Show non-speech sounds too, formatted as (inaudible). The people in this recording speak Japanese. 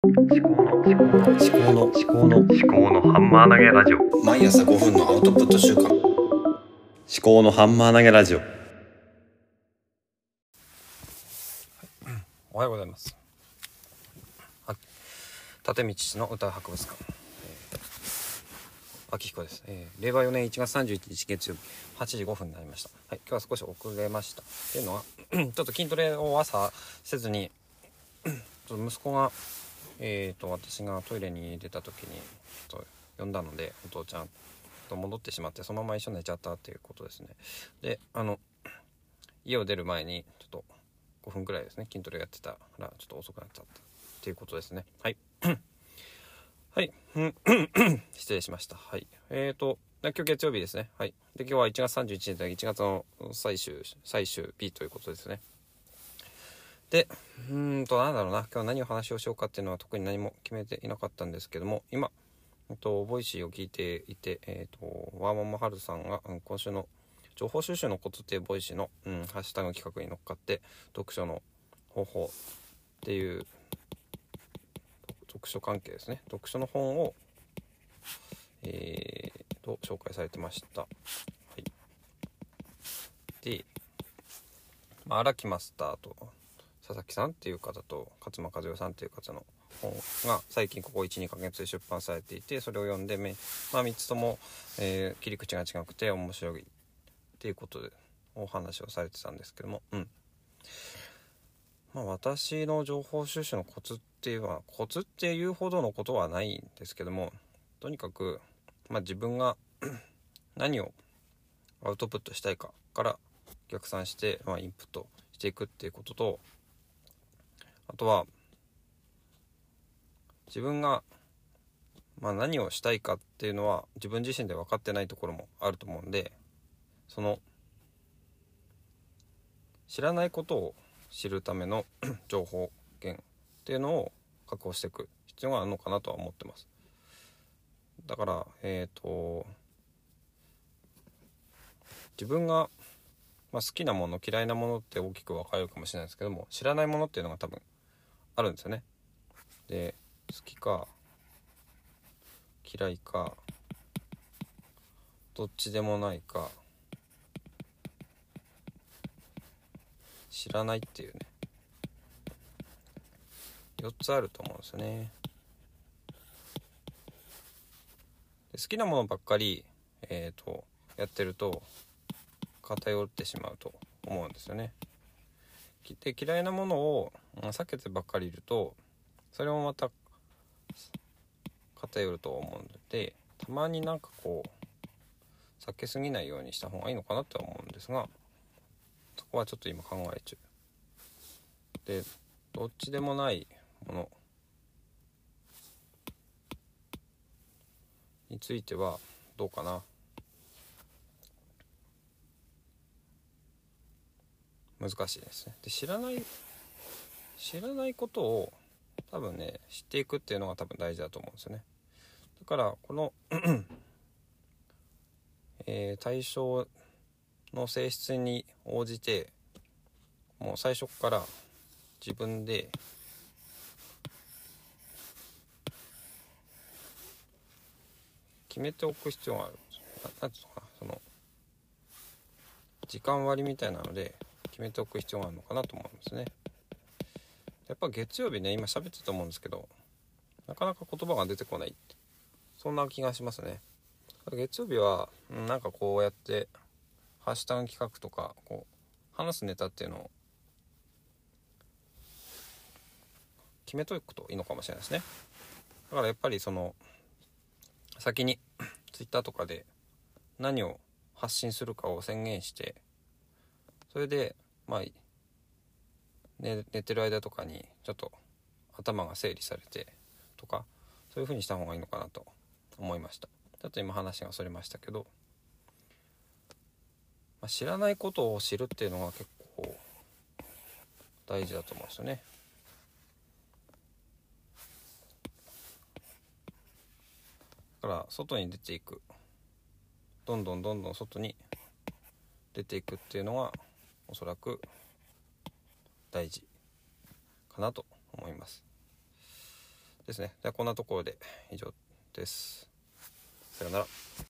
思考の思考の思考の思考の思考のハンマー投げラジオ。毎朝5分のアウトプット週間。思考のハンマー投げラジオ。おはようございます。あ立道の歌博物館、えー、秋彦です、えー令和4年1月31日月曜日。8時5分になりました。はい、今日は少し遅れました。っていうのは (clears throat) ちょっと筋トレを朝せずに (clears throat) ちょっと息子がえー、と私がトイレに出た時にと呼んだのでお父ちゃんと戻ってしまってそのまま一緒に寝ちゃったっていうことですね。であの家を出る前にちょっと5分くらいですね筋トレやってたらちょっと遅くなっちゃったっていうことですね。はい。(clears throat) はい。(clears throat) 失礼しました。はい。えーと今日月曜日ですね。はい。で今日は1月31日で1月の最終最終日ということですね。でうんとなんだろうな。今日何を話をしようかっていうのは特に何も決めていなかったんですけども今えっと Voicy を聞いていてえっ、とワーママはるさんが、うん今週の情報収集のコツっていう Voicy の、うん、ハッシュタグ企画に乗っかって読書の方法っていう読書関係ですね。読書の本をえー、と紹介されてました。はい。で、まあ、荒木マスターと佐々木さんっていう方と勝間和代さんっていう方の本が最近ここ12ヶ月で出版されていてそれを読んでめ、まあ、3つとも、えー切り口が違くて面白いっていうことでお話をされてたんですけどもうん。まあ私の情報収集のコツっていうのはコツっていうほどのことはないんですけどもとにかく、まあ、自分が (clears throat) 何をアウトプットしたいかから逆算して、まあ、インプットしていくっていうこととあとは自分が、まあ、何をしたいかっていうのは自分自身で分かってないところもあると思うんでその知らないことを知るための (clears throat) 情報源っていうのを確保していく必要があるのかなとは思ってます。だからえっ、と自分が、まあ、好きなもの嫌いなものって大きく分かれるかもしれないですけども知らないものっていうのが多分あるんですよね。で好きか嫌いかどっちでもないか知らないっていうね。4つあると思うんですよね。で好きなものばっかりえっ、とやってると偏ってしまうと思うんですよね。で嫌いなものを避けてばっかりいるとそれもまた偏ると思うのでたまになんかこう避けすぎないようにした方がいいのかなとは思うんですがそこはちょっと今考え中。でどっちでもないものについてはどうかな。難しいですね。で知らない知らないことを多分ね知っていくっていうのが多分大事だと思うんですよね。だからこの (clears throat) えー対象の性質に応じてもう最初から自分で決めておく必要があるななんていうのかな。その時間割みたいなので決めておく必要があるのかなと思うんですね。やっぱ月曜日ね今喋ってたと思うんですけどなかなか言葉が出てこない。そんな気がしますね。月曜日はなんかこうやってハッシュタグ企画とかこう話すネタっていうのを決めとくといいのかもしれないですね。だからやっぱりその先に Twitter とかで何を発信するかを宣言してそれでまあ寝寝てる間とかにちょっと頭が整理されてとかそういう風にした方がいいのかなと思いました。ちょっと今話がそれましたけど、まあ、知らないことを知るっていうのが結構大事だと思うんですよね。だから外に出ていく。どんどんどんどん外に出ていくっていうのがおそらく大事かなと思いますですね。じゃあこんなところで以上です。さようなら。